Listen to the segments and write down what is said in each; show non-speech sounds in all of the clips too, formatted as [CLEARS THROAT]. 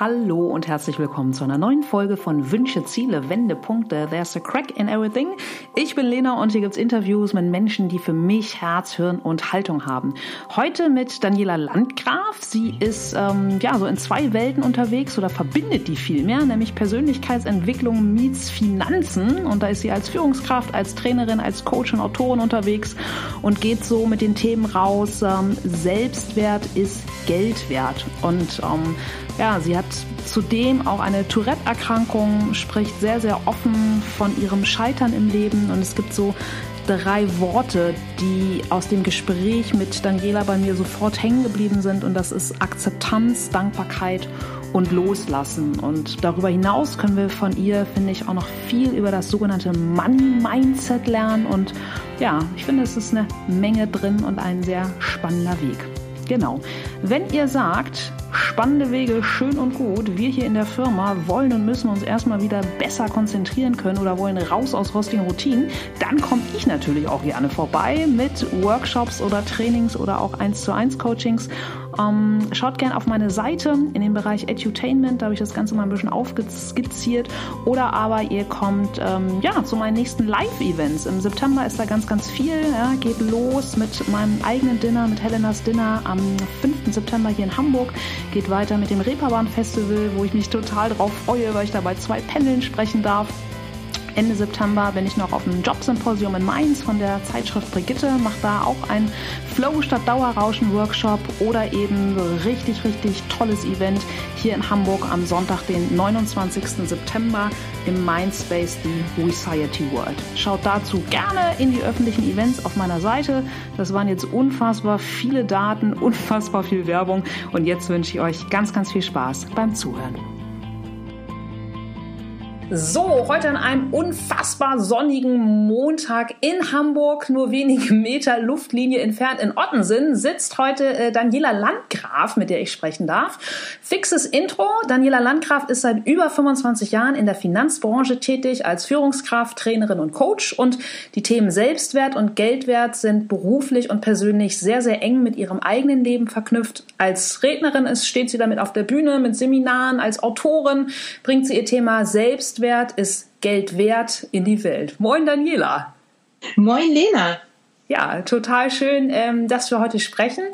Hallo und herzlich willkommen zu einer neuen Folge von Wünsche, Ziele, Wendepunkte. There's a crack in everything. Ich bin Lena und hier gibt's Interviews mit Menschen, die für mich Herz, Hirn und Haltung haben. Heute mit Daniela Landgraf. Sie ist ähm, ja so in zwei Welten unterwegs oder verbindet die viel mehr, nämlich Persönlichkeitsentwicklung meets Finanzen. Und da ist sie als Führungskraft, als Trainerin, als Coach und Autorin unterwegs und geht so mit den Themen raus. Ähm, Selbstwert ist Geld wert. Und ähm, ja, sie hat zudem auch eine Tourette-Erkrankung, spricht sehr, sehr offen von ihrem Scheitern im Leben und es gibt so drei Worte, die aus dem Gespräch mit Daniela bei mir sofort hängen geblieben sind und das ist Akzeptanz, Dankbarkeit und Loslassen. Und darüber hinaus können wir von ihr, finde ich, auch noch viel über das sogenannte Money-Mindset lernen und ja, ich finde, es ist eine Menge drin und ein sehr spannender Weg. Genau. Wenn ihr sagt, spannende Wege, schön und gut, wir hier in der Firma wollen und müssen uns erstmal wieder besser konzentrieren können oder wollen raus aus rostigen Routinen, dann komme ich natürlich auch gerne vorbei mit Workshops oder Trainings oder auch 1 zu 1 Coachings ähm, schaut gerne auf meine Seite in den Bereich Edutainment, da habe ich das Ganze mal ein bisschen aufskizziert. Oder aber ihr kommt ähm, ja, zu meinen nächsten Live-Events. Im September ist da ganz, ganz viel. Ja, geht los mit meinem eigenen Dinner, mit Helenas Dinner am 5. September hier in Hamburg. Geht weiter mit dem Reeperbahn Festival, wo ich mich total drauf freue, weil ich da bei zwei Paneln sprechen darf. Ende September bin ich noch auf einem Jobsymposium in Mainz von der Zeitschrift Brigitte, mache da auch ein Flow statt Dauerrauschen Workshop oder eben richtig, richtig tolles Event hier in Hamburg am Sonntag, den 29. September im Mindspace, die Reciety World. Schaut dazu gerne in die öffentlichen Events auf meiner Seite. Das waren jetzt unfassbar viele Daten, [LAUGHS] unfassbar viel Werbung und jetzt wünsche ich euch ganz, ganz viel Spaß beim Zuhören. So, heute an einem unfassbar sonnigen Montag in Hamburg, nur wenige [LAUGHS] Meter Luftlinie entfernt in Ottensen, sitzt heute äh, Daniela Landgraf, mit der ich sprechen darf. Fixes Intro. Daniela Landgraf ist seit über 25 Jahren in der Finanzbranche tätig als Führungskraft, Trainerin und Coach und die Themen Selbstwert und Geldwert sind beruflich und persönlich sehr, sehr eng mit ihrem eigenen Leben verknüpft. Als Rednerin ist, steht sie damit auf der Bühne mit Seminaren, als Autorin bringt sie ihr Thema Selbst Selbstwert ist Geld wert in die Welt. Moin Daniela. Moin Lena. Ja, total schön, ähm, dass wir heute sprechen.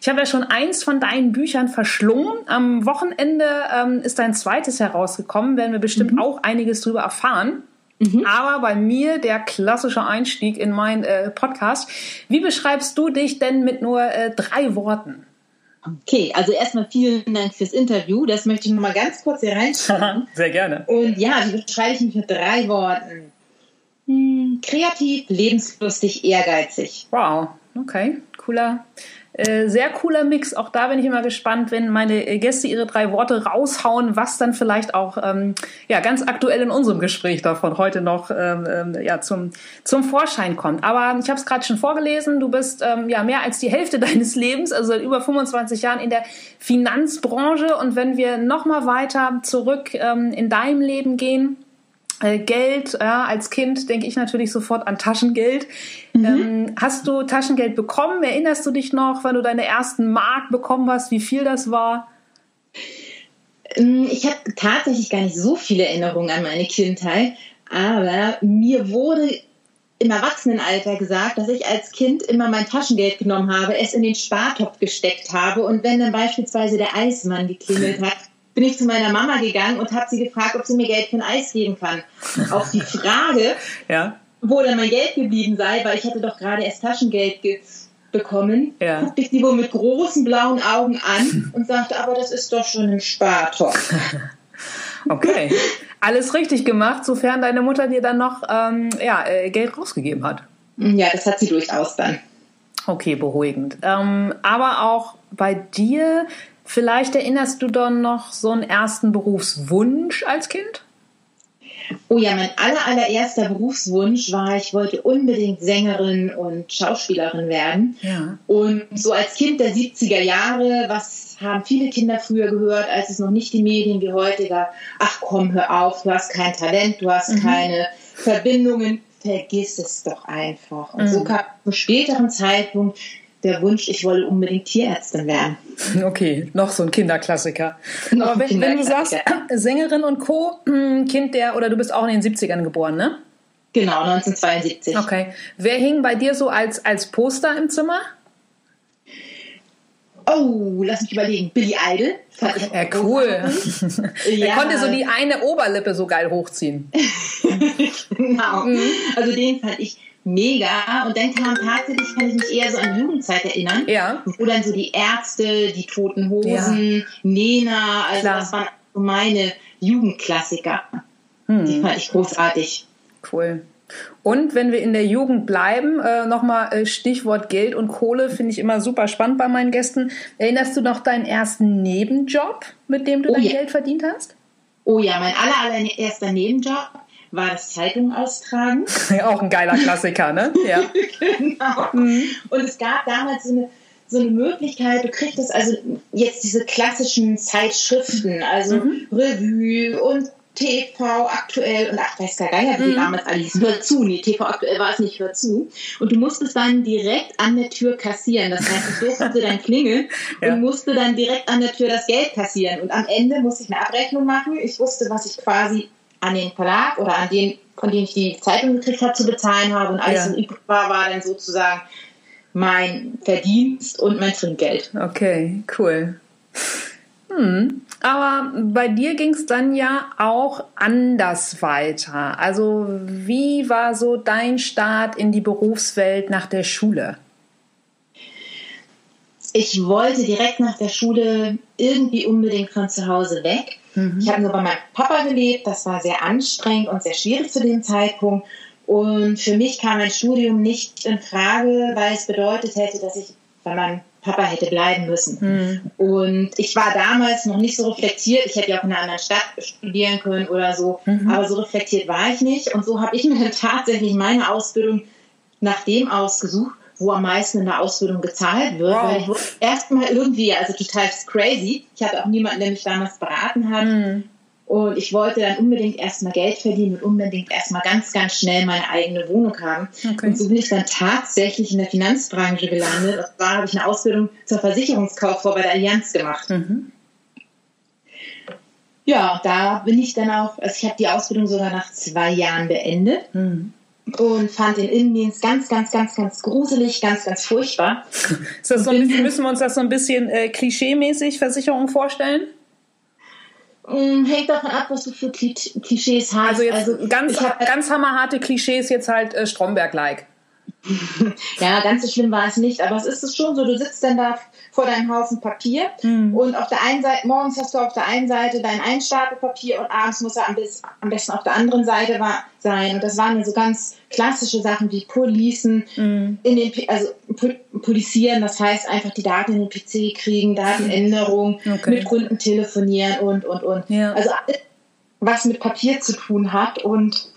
Ich habe ja schon eins von deinen Büchern verschlungen. Am Wochenende ähm, ist dein zweites herausgekommen, werden wir bestimmt mhm. auch einiges drüber erfahren. Mhm. Aber bei mir der klassische Einstieg in meinen äh, Podcast. Wie beschreibst du dich denn mit nur äh, drei Worten? Okay, also erstmal vielen Dank fürs Interview. Das möchte ich nochmal ganz kurz hier reinschreiben. [LAUGHS] Sehr gerne. Und ja, wie beschreibe ich mich mit drei Worten? Hm, kreativ, lebenslustig, ehrgeizig. Wow, okay, cooler, äh, sehr cooler Mix. Auch da bin ich immer gespannt, wenn meine Gäste ihre drei Worte raushauen, was dann vielleicht auch ähm, ja, ganz aktuell in unserem Gespräch davon heute noch ähm, ähm ja, zum, zum Vorschein kommt. Aber ich habe es gerade schon vorgelesen, du bist ähm, ja mehr als die Hälfte [LAUGHS] deines Lebens, also seit über 25 Jahren in der Finanzbranche. Und wenn wir nochmal weiter zurück ähm, in deinem Leben gehen, Geld, ja, als Kind denke ich natürlich sofort an Taschengeld. Mhm. Ähm, hast du Taschengeld bekommen? Erinnerst du dich noch, wann du deine ersten Mark bekommen hast, wie viel das war? Ähm, ich habe tatsächlich gar nicht so viele Erinnerungen an meine Kindheit, aber mir wurde im Erwachsenenalter gesagt, dass ich als Kind immer mein Taschengeld genommen habe, es in den Spartopf gesteckt habe und wenn dann beispielsweise der Eismann geklingelt hat, bin ich zu meiner Mama gegangen und habe sie gefragt, ob sie mir Geld für ein Eis geben kann. Auf die Frage, [LAUGHS] ja. wo dann mein Geld geblieben sei, weil ich hatte doch gerade erst Taschengeld bekommen, ja. guckte ich sie wohl mit großen blauen Augen an [LAUGHS] und sagte, aber das ist doch schon ein Spartopf. [LAUGHS] okay. Alles richtig gemacht, sofern deine Mutter dir dann noch ähm, ja, äh, Geld rausgegeben hat. Ja, das hat sie durchaus dann. Okay, beruhigend. Ähm, aber auch bei dir Vielleicht erinnerst du dann noch so einen ersten Berufswunsch als Kind? Oh ja, mein aller, allererster Berufswunsch war, ich wollte unbedingt Sängerin und Schauspielerin werden. Ja. Und so als Kind der 70er Jahre, was haben viele Kinder früher gehört, als es noch nicht die Medien wie heute gab? Ach komm, hör auf, du hast kein Talent, du hast mhm. keine Verbindungen, vergiss es doch einfach. Und mhm. so kam zum späteren Zeitpunkt der Wunsch, ich wolle unbedingt Tierärztin werden. [LAUGHS] Okay, noch so ein Kinderklassiker. [LAUGHS] Noch Aber wenn, Kinderklassiker. wenn du sagst, Sängerin und Co., hm, Kind der, oder du bist auch in den 70ern geboren, ne? Genau, 1972. Okay. Wer hing bei dir so als, als Poster im Zimmer? Oh, lass mich überlegen. Billy Idol. Ja, cool. [LAUGHS] ja. Er konnte so die eine Oberlippe so geil hochziehen. genau. Mhm. Also den fand ich mega. Und dann kam tatsächlich, kann ich mich eher so an Jugendzeit erinnern. Ja. Wo dann so die Ärzte, die Toten Hosen, ja. Nena, also Klar. das waren meine Jugendklassiker. Hm. Die fand ich großartig. Cool. Und wenn wir in der Jugend bleiben, äh, nochmal äh, Stichwort Geld und Kohle, finde ich immer super spannend bei meinen Gästen. Erinnerst du noch deinen ersten Nebenjob, mit dem du oh, dein ja. Geld verdient hast? Oh ja, mein aller, allererster Nebenjob war das Zeitung austragen. Ja, [LAUGHS] auch ein geiler Klassiker, ne? [LAUGHS] Ja. genau. Mhm. Und es gab damals so eine, so eine Möglichkeit, du kriegst also jetzt diese klassischen Zeitschriften, also mhm. Revue und TV aktuell und ach, weiß gar nicht, wie mhm. damals alles hör zu. Nee, TV aktuell war es nicht, hör zu. Und du musstest dann direkt an der Tür kassieren. Das heißt, ich durfte dann klingeln [LAUGHS] ja. und musste dann direkt an der Tür das Geld kassieren. Und am Ende musste ich eine Abrechnung machen. Ich wusste, was ich quasi an den Verlag oder an den, von dem ich die Zeitung gekriegt habe, zu bezahlen habe. Und alles, ja. was übrig war, war dann sozusagen mein Verdienst und mein Trinkgeld. Okay, cool. Hm. Aber bei dir ging es dann ja auch anders weiter. Also wie war so dein Start in die Berufswelt nach der Schule? Ich wollte direkt nach der Schule irgendwie unbedingt von zu Hause weg. Mhm. Ich habe nur bei meinem Papa gelebt. Das war sehr anstrengend und sehr schwierig zu dem Zeitpunkt. Und für mich kam ein Studium nicht in Frage, weil es bedeutet hätte, dass ich bei meinem Papa hätte bleiben müssen. Mhm. Und ich war damals noch nicht so reflektiert. Ich hätte ja auch in einer anderen Stadt studieren können oder so. Mhm. Aber so reflektiert war ich nicht. Und so habe ich [LAUGHS] mir tatsächlich meine Ausbildung nach dem ausgesucht, wo am meisten in der Ausbildung gezahlt wird. Wow. Weil ich erstmal irgendwie, also total crazy. Ich hatte auch niemanden, der mich damals beraten hat. Mhm. Und ich wollte dann unbedingt erstmal Geld verdienen und unbedingt erstmal ganz, ganz schnell meine eigene Wohnung haben. Okay. Und so bin ich dann tatsächlich in der Finanzbranche gelandet. Und zwar habe ich eine Ausbildung zur Versicherungskauffrau bei der Allianz gemacht. Mhm. Ja, da bin ich dann auch, also ich habe die Ausbildung sogar nach zwei Jahren beendet. Mhm und fand den Innendienst ganz, ganz, ganz, ganz gruselig, ganz, ganz furchtbar. [LAUGHS] Ist das so ein bisschen, müssen wir uns das so ein bisschen äh, klischee-mäßig Versicherung vorstellen? Mm, hängt davon ab, was du für Klischees hast. Also, jetzt also ganz, ganz hammerharte Klischees jetzt halt äh, Stromberg-like. [LAUGHS] ja, ganz so schlimm war es nicht, aber es ist schon so, du sitzt dann da vor deinem Haufen Papier mhm. und auf der einen Seite, morgens hast du auf der einen Seite dein Einstapelpapier und abends muss er am, besten auf der anderen Seite sein. Und das waren so ganz klassische Sachen wie Policen, mhm. in den, also polisieren, das heißt einfach die Daten in den PC kriegen, Datenänderung, okay. mit Kunden telefonieren und, und, und. Ja. Also was mit Papier zu tun hat und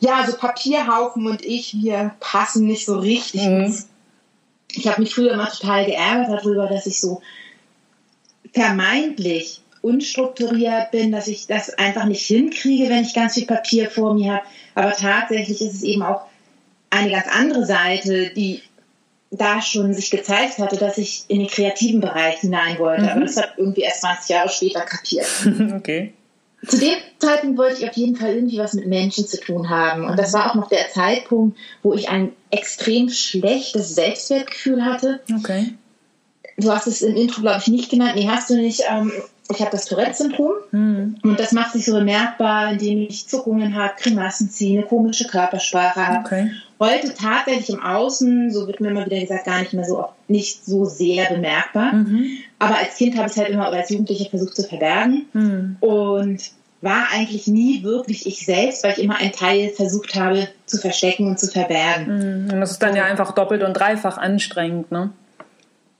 ja, so Papierhaufen und ich, wir passen nicht so richtig. Mhm. Ich habe mich früher immer total geärgert darüber, dass ich so vermeintlich unstrukturiert bin, dass ich das einfach nicht hinkriege, wenn ich ganz viel Papier vor mir habe. Aber tatsächlich ist es eben auch eine ganz andere Seite, die da schon sich gezeigt hatte, dass ich in den kreativen Bereich hinein wollte. Mhm. Aber das hat irgendwie erst 20 Jahre später kapiert. [LAUGHS] Okay. Zu dem Zeitpunkt wollte ich auf jeden Fall irgendwie was mit Menschen zu tun haben. Und das war auch noch der Zeitpunkt, wo ich ein extrem schlechtes Selbstwertgefühl hatte. Okay. Du hast es im Intro, glaube ich, nicht genannt. Nee, hast du nicht. Ähm, ich habe das Tourette-Syndrom. Mhm. Und das macht sich so bemerkbar, indem ich Zuckungen habe, Grimassen ziehe, eine komische Körpersprache habe. Okay. Heute tatsächlich im Außen, so wird mir immer wieder gesagt, gar nicht mehr so nicht so sehr bemerkbar. Mhm. Aber als Kind habe ich es halt immer oder als Jugendliche versucht zu verbergen. Mhm. Und war eigentlich nie wirklich ich selbst, weil ich immer einen Teil versucht habe zu verstecken und zu verbergen. Mhm. Und das ist dann ja einfach doppelt und dreifach anstrengend, ne?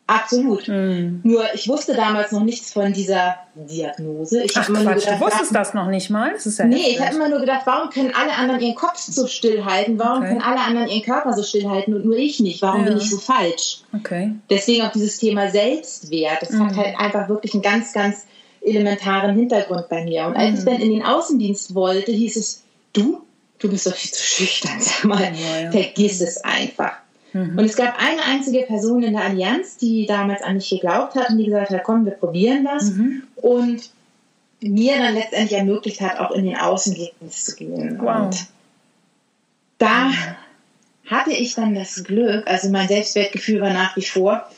Absolut. Mhm. Nur ich wusste damals noch nichts von dieser Diagnose. Ich Ach Quatsch, gedacht, du wusstest das noch nicht mal? Das ist ja nee, ich habe immer nur gedacht, warum können alle anderen ihren Kopf so stillhalten? Warum okay. können alle anderen ihren Körper so stillhalten und nur ich nicht? Warum ja. bin ich so falsch? Okay. Deswegen auch dieses Thema Selbstwert. Das mhm. hat halt einfach wirklich einen ganz, ganz elementaren Hintergrund bei mir. Und als mhm. ich dann in den Außendienst wollte, hieß es, du, du bist doch viel zu schüchtern, sag mal, ja, ja. vergiss es einfach. Mhm. Und es gab eine einzige Person in der Allianz, die damals an mich geglaubt hat und die gesagt hat, komm, wir probieren das. Mhm. Und mir dann letztendlich ermöglicht hat, auch in den Außendienst zu gehen. Wow. Und da hatte ich dann das Glück, also mein Selbstwertgefühl war nach wie vor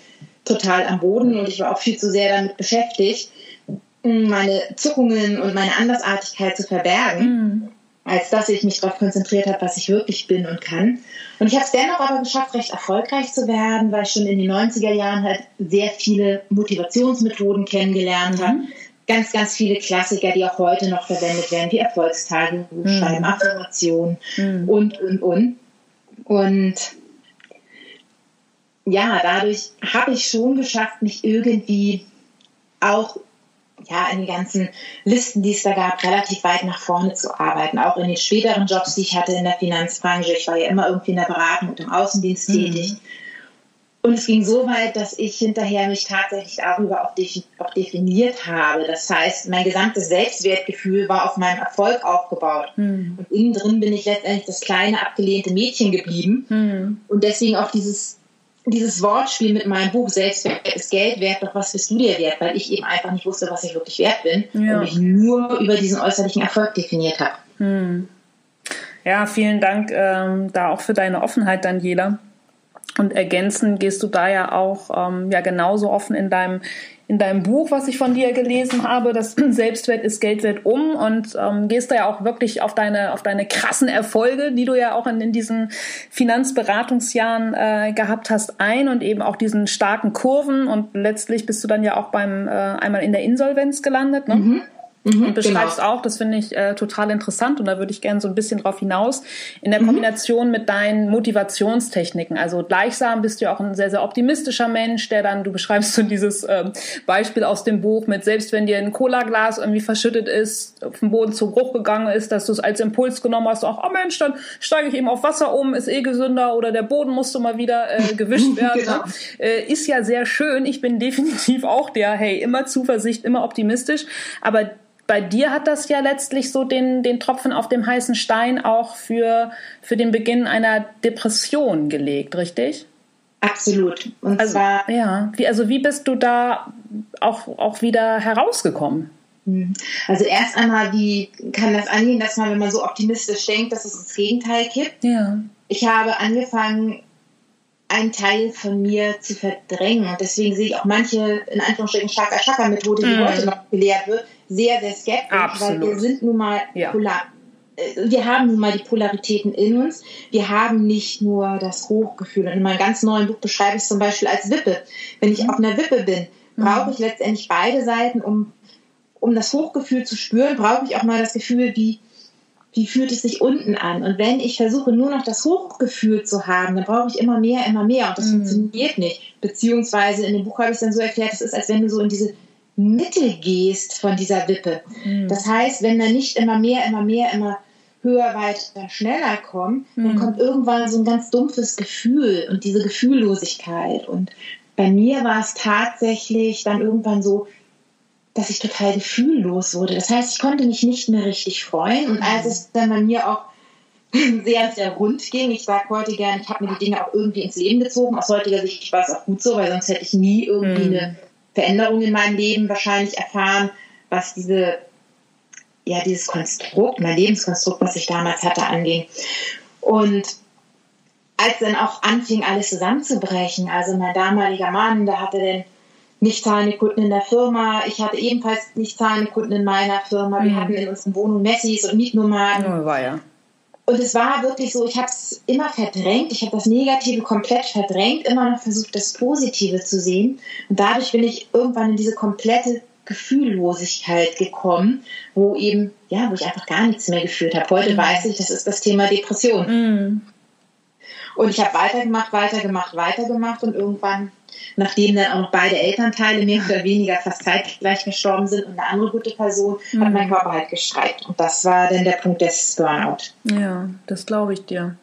total am Boden und ich war auch viel zu sehr damit beschäftigt, meine Zuckungen und meine Andersartigkeit zu verbergen, mhm. Als dass ich mich darauf konzentriert habe, was ich wirklich bin und kann. Und ich habe es dennoch aber geschafft, recht erfolgreich zu werden, weil ich schon in den 90er Jahren halt sehr viele Motivationsmethoden kennengelernt mhm. habe. Ganz, ganz viele Klassiker, die auch heute noch verwendet werden, wie Erfolgstagebuch mhm. schreiben, Affirmationen mhm. und, und, und. Und ja, dadurch habe ich schon geschafft, mich irgendwie auch ja, in den ganzen Listen, die es da gab, relativ weit nach vorne zu arbeiten. Auch in den späteren Jobs, die ich hatte in der Finanzbranche. Ich war ja immer irgendwie in der Beratung und im Außendienst mhm. tätig. Und es ging so weit, dass ich hinterher mich tatsächlich darüber auch, auch definiert habe. Das heißt, mein gesamtes Selbstwertgefühl war auf meinem Erfolg aufgebaut. Mhm. Und innen drin bin ich letztendlich das kleine, abgelehnte Mädchen geblieben. Mhm. Und deswegen auch dieses dieses Wortspiel mit meinem Buch Selbstwert ist Geld wert, doch was bist du dir wert? Weil ich eben einfach nicht wusste, was ich wirklich wert bin ja. und mich nur über diesen äußerlichen Erfolg definiert habe. Hm. Ja, vielen Dank ähm, da auch für deine Offenheit, Daniela. Und ergänzend gehst du da ja auch ähm, ja genauso offen in deinem in deinem Buch, was ich von dir gelesen habe, das [CLEARS THROAT] Selbstwert ist Geld wert um und ähm, gehst da ja auch wirklich auf deine, auf deine krassen Erfolge, die du ja auch in, in diesen Finanzberatungsjahren äh, gehabt hast, ein und eben auch diesen starken Kurven und letztlich bist du dann ja auch beim äh, einmal in der Insolvenz gelandet. Ne? Mhm. Mhm, und beschreibst genau. auch, das finde ich äh, total interessant und da würde ich gerne so ein bisschen drauf hinaus, in der mhm. Kombination mit deinen Motivationstechniken. Also gleichsam bist du ja auch ein sehr, sehr optimistischer Mensch, der dann, du beschreibst so dieses äh, Beispiel aus dem Buch mit, selbst wenn dir ein Cola-Glas irgendwie verschüttet ist, auf dem Boden zu Bruch gegangen ist, dass du es als Impuls genommen hast, auch, oh Mensch, dann steige ich eben auf Wasser um, ist eh gesünder oder der Boden musste mal wieder äh, [LAUGHS] gewischt werden. genau. äh, ist ja sehr schön. Ich bin definitiv auch der, hey, immer Zuversicht, immer optimistisch, aber bei dir hat das ja letztlich so den, den Tropfen auf dem heißen Stein auch für, für den Beginn einer Depression gelegt, richtig? Absolut. Und also, zwar. Ja, wie, also wie bist du da auch, auch wieder herausgekommen? Hm. Also erst einmal, wie kann das angehen, dass man, wenn man so optimistisch denkt, dass es das Gegenteil gibt? Ja. Ich habe angefangen, einen Teil von mir zu verdrängen. Und deswegen sehe ich auch manche, in Anführungsstrichen, Chaka-Chaka-Methode, die mm. heute noch gelehrt wird, sehr, sehr skeptisch, Absolut. weil wir sind nun mal ja. polar. Äh, wir haben nun mal die Polaritäten in uns. Wir haben nicht nur das Hochgefühl. Und in meinem ganz neuen Buch beschreibe ich es zum Beispiel als Wippe. Wenn ich mhm. auf einer Wippe bin, mhm. brauche ich letztendlich beide Seiten, um, um das Hochgefühl zu spüren, brauche ich auch mal das Gefühl, wie wie fühlt es sich unten an? Und wenn ich versuche, nur noch das Hochgefühl zu haben, dann brauche ich immer mehr, immer mehr. Und das mhm. funktioniert nicht. Beziehungsweise in dem Buch habe ich es dann so erklärt, es ist, als wenn du so in diese Mitte gehst von dieser Wippe. Mhm. Das heißt, wenn dann nicht immer mehr, immer mehr, immer höher, weiter, schneller kommt, mhm. dann kommt irgendwann so ein ganz dumpfes Gefühl und diese Gefühllosigkeit. Und bei mir war es tatsächlich dann irgendwann so, dass ich total gefühllos wurde. Das heißt, ich konnte mich nicht mehr richtig freuen. Und als es dann bei mir auch [LAUGHS] sehr, sehr rund ging, ich sage heute gerne, ich habe mir die Dinge auch irgendwie ins Leben gezogen. Aus heutiger Sicht war es auch gut so, weil sonst hätte ich nie irgendwie mhm. eine Veränderung in meinem Leben wahrscheinlich erfahren, was diese, ja, dieses Konstrukt, mein Lebenskonstrukt, was ich damals hatte, anging. Und als dann auch anfing, alles zusammenzubrechen, also mein damaliger Mann, der hatte den nicht zahlende Kunden in der Firma. Ich hatte ebenfalls nicht zahlende Kunden in meiner Firma. Wir mhm. hatten in unseren Wohnungen Messis und Mietnomaden. Oh, war ja. Und es war wirklich so, ich habe es immer verdrängt, ich habe das Negative komplett verdrängt, immer noch versucht, das Positive zu sehen. Und dadurch bin ich irgendwann in diese komplette Gefühllosigkeit gekommen, wo eben, ja, wo ich einfach gar nichts mehr gefühlt habe. Heute mhm. weiß ich, das ist das Thema Depression. Mhm. Und ich habe weitergemacht, weitergemacht, weitergemacht und irgendwann nachdem dann auch noch beide Elternteile mehr oder weniger fast zeitgleich gestorben sind und eine andere gute Person, mhm. hat mein Körper halt gestreikt. Und das war dann der Punkt des Burnout. Ja, das glaube ich dir.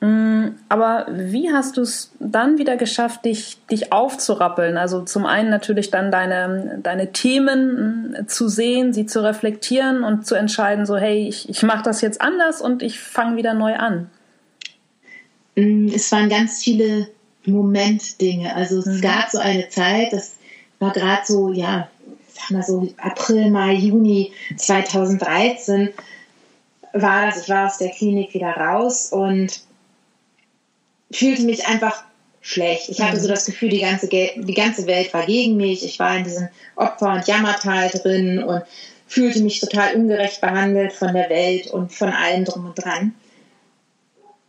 Mm, aber wie hast du es dann wieder geschafft, dich, dich aufzurappeln? Also zum einen natürlich dann deine, deine Themen mm, zu sehen, sie zu reflektieren und zu entscheiden, so hey, ich, ich mache das jetzt anders und ich fange wieder neu an. Mm, es waren ganz viele Momentdinge. Also es mhm. gab so eine Zeit, das war gerade so, ja, sag mal so April, Mai, Juni 2013 war das. Ich war aus der Klinik wieder raus und fühlte mich einfach schlecht. Ich hatte so mhm. das Gefühl, die ganze, die ganze Welt war gegen mich. Ich war in diesem Opfer- und Jammertal drin und fühlte mich total ungerecht behandelt von der Welt und von allem drum und dran.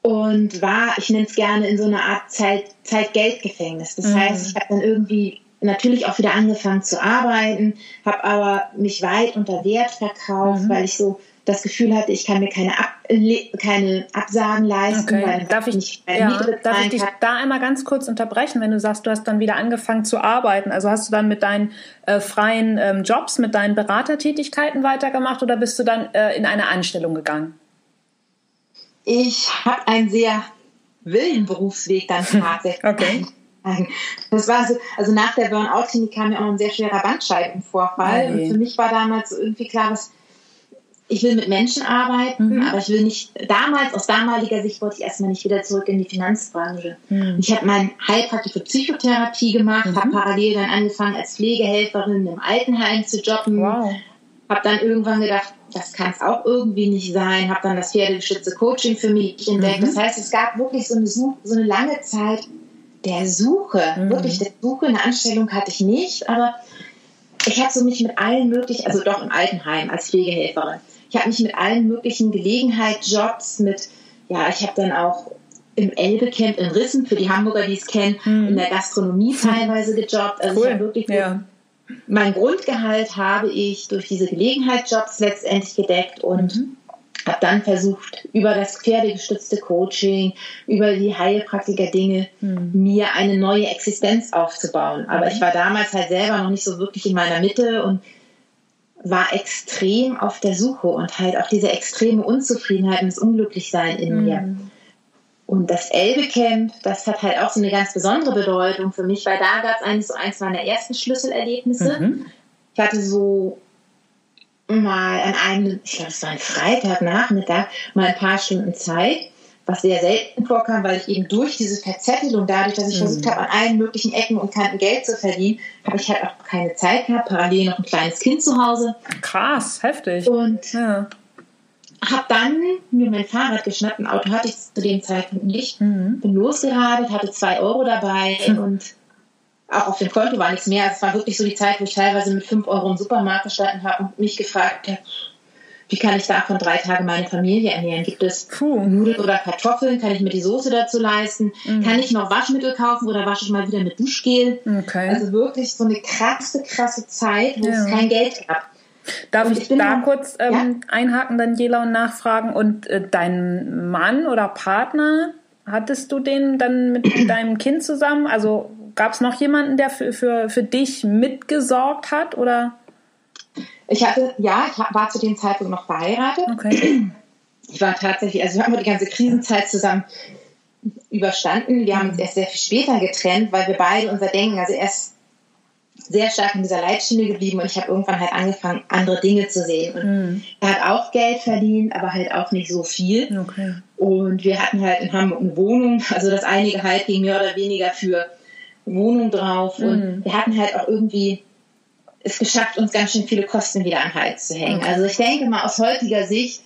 Und war, ich nenne es gerne, in so einer Art Zeit-Geld-Gefängnis. das mhm. heißt, ich habe dann irgendwie natürlich auch wieder angefangen zu arbeiten, habe aber mich weit unter Wert verkauft, mhm. weil ich so das Gefühl hatte, ich kann mir keine, Ab keine Absagen leisten, okay. weil darf ich, nicht ja, Darf ich dich da einmal ganz kurz unterbrechen, wenn du sagst, du hast dann wieder angefangen zu arbeiten? Also hast du dann mit deinen äh, freien ähm, Jobs, mit deinen Beratertätigkeiten weitergemacht oder bist du dann äh, in eine Anstellung gegangen? Ich habe einen sehr wilden Berufsweg dann tatsächlich. [LAUGHS] okay. Das war so, also nach der Burnout-Klinik kam ja auch ein sehr schwerer Bandscheibenvorfall. Okay. Und für mich war damals irgendwie klar, dass ich will mit Menschen arbeiten, mhm. aber ich will nicht, damals, aus damaliger Sicht wollte ich erstmal nicht wieder zurück in die Finanzbranche. Mhm. Ich habe meinen Heilpraktiker für Psychotherapie gemacht, mhm. habe parallel dann angefangen, als Pflegehelferin im Altenheim zu jobben. Wow. Habe dann irgendwann gedacht, das kann es auch irgendwie nicht sein. Habe dann das pferdegestützte Coaching für mich entdeckt. Mhm. Das heißt, es gab wirklich so eine, so eine lange Zeit der Suche, mhm. wirklich der Suche. Eine Anstellung hatte ich nicht, aber ich habe so mich mit allen möglichen, also doch im Altenheim als Pflegehelferin ich habe mich mit allen möglichen Gelegenheitsjobs, mit, ja, ich habe dann auch im Elbe-Camp in Rissen, für die Hamburger, die es kennen, mhm. in der Gastronomie [LAUGHS] teilweise gejobbt. Also cool. ich habe wirklich ja. Mein Grundgehalt habe ich durch diese Gelegenheitsjobs letztendlich gedeckt und mhm. habe dann versucht, über das pferdegestützte Coaching, über die Heilpraktiker-Dinge, mhm. mir eine neue Existenz aufzubauen. Aber ich war damals halt selber noch nicht so wirklich in meiner Mitte und war extrem auf der Suche und halt auch diese extreme Unzufriedenheit und das Unglücklichsein in mhm. Und das Elbe-Camp, das hat halt auch so eine ganz besondere Bedeutung für mich, weil da gab es eigentlich so eins meiner ersten Schlüsselerlebnisse. Mhm. Ich hatte so mal an einem, ich glaube, es war ein Freitagnachmittag, mal ein paar Stunden Zeit was sehr selten vorkam, weil ich eben durch diese Verzettelung, dadurch, dass ich mhm. versucht habe, an allen möglichen Ecken und Kanten Geld zu verdienen, habe ich halt auch keine Zeit gehabt, parallel noch ein kleines Kind zu Hause. Krass, heftig. Und ja. Habe dann mir mein Fahrrad geschnappt, ein Auto hatte ich zu dem Zeitpunkt nicht, mhm. bin losgeradelt, hatte zwei Euro dabei mhm. und auch auf dem Konto war nichts mehr. Es war wirklich so die Zeit, wo ich teilweise mit fünf Euro im Supermarkt gestanden habe und mich gefragt habe, wie kann ich davon drei Tage meine Familie ernähren? Gibt es Puh. Nudeln oder Kartoffeln? Kann ich mir die Soße dazu leisten? Mhm. Kann ich noch Waschmittel kaufen oder wasche ich mal wieder mit Duschgel? Okay. Also wirklich so eine krasse, krasse Zeit, wo ja. es kein Geld gab. Darf und ich, ich da kurz ähm, ja? einhaken, Daniela, und nachfragen? Und äh, dein Mann oder Partner, hattest du den dann mit [CLEARS THROAT] deinem Kind zusammen? Also gab es noch jemanden, der für, für, für dich mitgesorgt hat? Oder? Ich hatte, ja, ich war zu dem Zeitpunkt noch verheiratet. Okay. [CLEARS THROAT] Ich war tatsächlich, also wir haben die ganze Krisenzeit zusammen überstanden. Wir haben uns erst sehr viel später getrennt, weil wir beide unser Denken, also erst sehr stark in dieser Leitschiene geblieben und ich habe irgendwann halt angefangen, andere Dinge zu sehen. Und mhm. er hat auch Geld verdient, aber halt auch nicht so viel. Okay. Und wir hatten halt in Hamburg eine Wohnung, also das eine Gehalt ging mehr oder weniger für Wohnung drauf. Mhm. Und wir hatten halt auch irgendwie es geschafft, uns ganz schön viele Kosten wieder am Hals zu hängen. Okay. Also ich denke mal, aus heutiger Sicht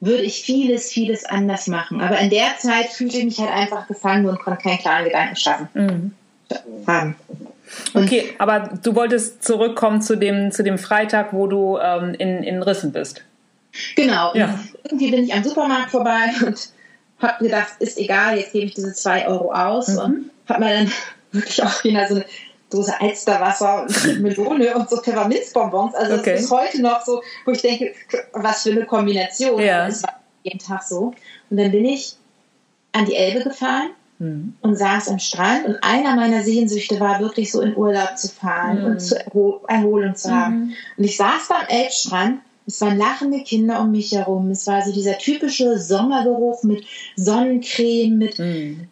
würde ich vieles, vieles anders machen. Aber in der Zeit fühlte ich mich halt einfach gefangen und konnte keinen klaren Gedanken schaffen. Mhm. Haben. Okay, aber du wolltest zurückkommen zu dem, zu dem Freitag, wo du ähm, in, in Rissen bist. Genau. Ja. Irgendwie bin ich am Supermarkt vorbei und habe gedacht, ist egal, jetzt gebe ich diese zwei Euro aus mhm. und habe mir dann wirklich auch wieder so eine Dose Alsterwasser und Melone und so Pfefferminzbonbons. Also okay. das ist heute noch so, wo ich denke, was für eine Kombination. Ja. Das war jeden Tag so. Und dann bin ich an die Elbe gefahren mhm. und saß am Strand und einer meiner Sehnsüchte war wirklich so in Urlaub zu fahren mhm. und zur Erholung zu haben. Mhm. Und ich saß da am Elbstrand es waren lachende Kinder um mich herum. Es war so dieser typische Sommergeruch mit Sonnencreme, mit mm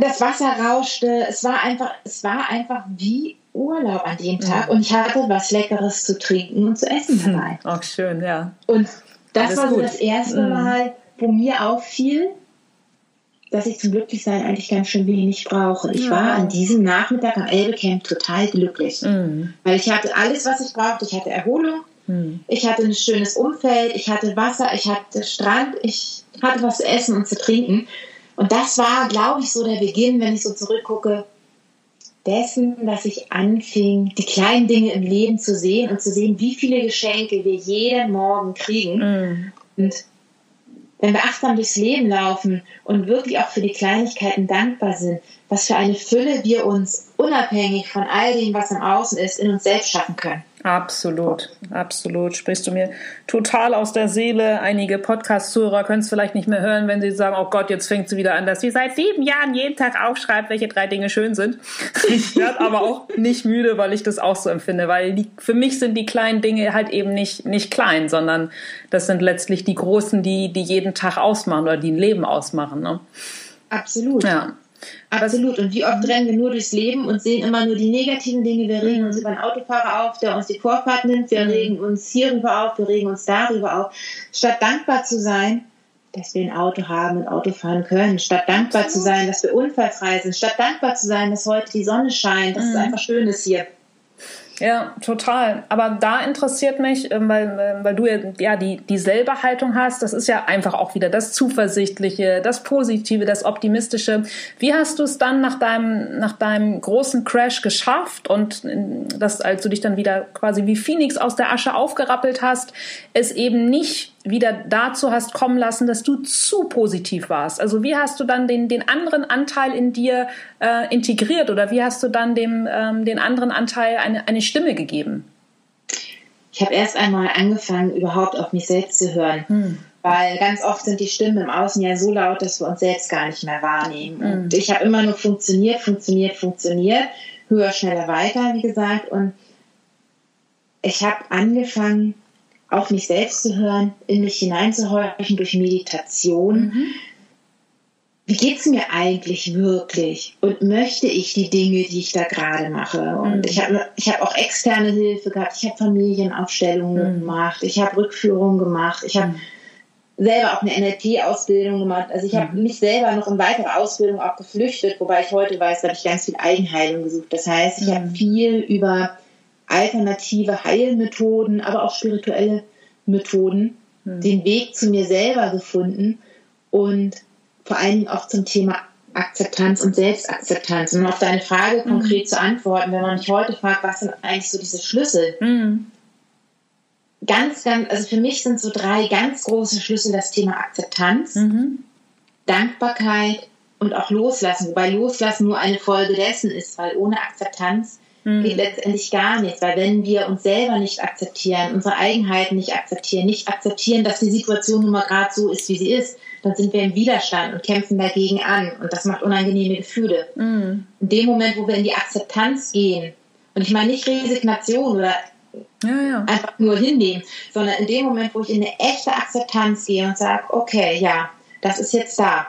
das Wasser rauschte. Es war einfach, es war einfach wie Urlaub an dem Tag und ich hatte was Leckeres zu trinken und zu essen hm. dabei. [LAUGHS] Auch schön, ja. Und das Alles war so das erste mhm. Mal, wo mir auffiel, dass ich zum Glücklichsein eigentlich ganz schön wenig brauche. Ich ja. war an diesem Nachmittag am Elbecamp total glücklich, mhm. weil ich hatte alles, was ich brauchte. Ich hatte Erholung, mhm. ich hatte ein schönes Umfeld, ich hatte Wasser, ich hatte Strand, ich hatte was zu essen und zu trinken. Und das war, glaube ich, so der Beginn, wenn ich so zurückgucke, dessen, dass ich anfing, die kleinen Dinge im Leben zu sehen und zu sehen, wie viele Geschenke wir jeden Morgen kriegen. Mm. Und wenn wir achtsam durchs Leben laufen und wirklich auch für die Kleinigkeiten dankbar sind, was für eine Fülle wir uns unabhängig von all dem, was im Außen ist, in uns selbst schaffen können. Absolut, absolut. Sprichst du mir total aus der Seele. Einige Podcast-Zuhörer können es vielleicht nicht mehr hören, wenn sie sagen, oh Gott, jetzt fängt sie wieder an, dass sie seit sieben Jahren jeden Tag aufschreibt, welche drei Dinge schön sind. Ich werde aber auch nicht müde, weil ich das auch so empfinde, weil die, für mich sind die kleinen Dinge halt eben nicht, nicht klein, sondern das sind letztlich die großen, die, die jeden Tag ausmachen oder die ein Leben ausmachen. Ne? Absolut. Ja. Absolut. Und wie oft rennen wir nur durchs Leben und sehen immer nur die negativen Dinge. Wir regen uns über einen Autofahrer auf, der uns die Vorfahrt nimmt. Wir regen uns hierüber auf, wir regen uns darüber auf. Statt dankbar zu sein, dass wir ein Auto haben und Auto fahren können. Statt dankbar zu sein, dass wir unfallfrei sind. Statt dankbar zu sein, dass heute die Sonne scheint, dass mhm. es einfach schön ist hier. Ja, total. Aber da interessiert mich, ähm, weil, ähm, weil du ja die, dieselbe Haltung hast, das ist ja einfach auch wieder das Zuversichtliche, das Positive, das Optimistische. Wie hast du es dann nach deinem, nach deinem großen Crash geschafft und das, als du dich dann wieder quasi wie Phoenix aus der Asche aufgerappelt hast, es eben nicht wieder dazu hast kommen lassen, dass du zu positiv warst? Also wie hast du dann den, den anderen Anteil in dir äh, integriert oder wie hast du dann dem ähm, den anderen Anteil eine, eine Stimme gegeben? Ich habe erst einmal angefangen, überhaupt auf mich selbst zu hören. Hm. Weil ganz oft sind die Stimmen im Außen ja so laut, dass wir uns selbst gar nicht mehr wahrnehmen. Hm. Und ich habe immer nur funktioniert, funktioniert, funktioniert. Höher, schneller, weiter, wie gesagt. Und ich habe angefangen, auf mich selbst zu hören, in mich hineinzuhorchen durch Meditation. Mhm. Wie geht es mir eigentlich wirklich? Und möchte ich die Dinge, die ich da gerade mache? Und mhm. ich habe ich hab auch externe Hilfe gehabt. Ich habe Familienaufstellungen mhm. gemacht. Ich habe Rückführungen gemacht. Ich habe mhm. selber auch eine NLP-Ausbildung gemacht. Also ich habe mhm. mich selber noch in weitere Ausbildung auch geflüchtet, wobei ich heute weiß, da habe ich ganz viel Eigenheilung gesucht. Das heißt, ich habe mhm. viel über alternative Heilmethoden, aber auch spirituelle Methoden, mhm. den Weg zu mir selber gefunden und vor allen Dingen auch zum Thema Akzeptanz und Selbstakzeptanz. Um auf deine Frage mhm. konkret zu antworten, wenn man mich heute fragt, was sind eigentlich so diese Schlüssel? Mhm. Ganz, ganz, also für mich sind so drei ganz große Schlüssel das Thema Akzeptanz, mhm. Dankbarkeit und auch Loslassen, wobei Loslassen nur eine Folge dessen ist, weil ohne Akzeptanz mhm. geht letztendlich gar nichts, weil wenn wir uns selber nicht akzeptieren, unsere Eigenheiten nicht akzeptieren, nicht akzeptieren, dass die Situation nun mal gerade so ist, wie sie ist, dann sind wir im Widerstand und kämpfen dagegen an und das macht unangenehme Gefühle. Mhm. In dem Moment, wo wir in die Akzeptanz gehen, und ich meine nicht Resignation oder ja, ja. einfach nur hinnehmen, sondern in dem Moment, wo ich in eine echte Akzeptanz gehe und sage, okay, ja, das ist jetzt da.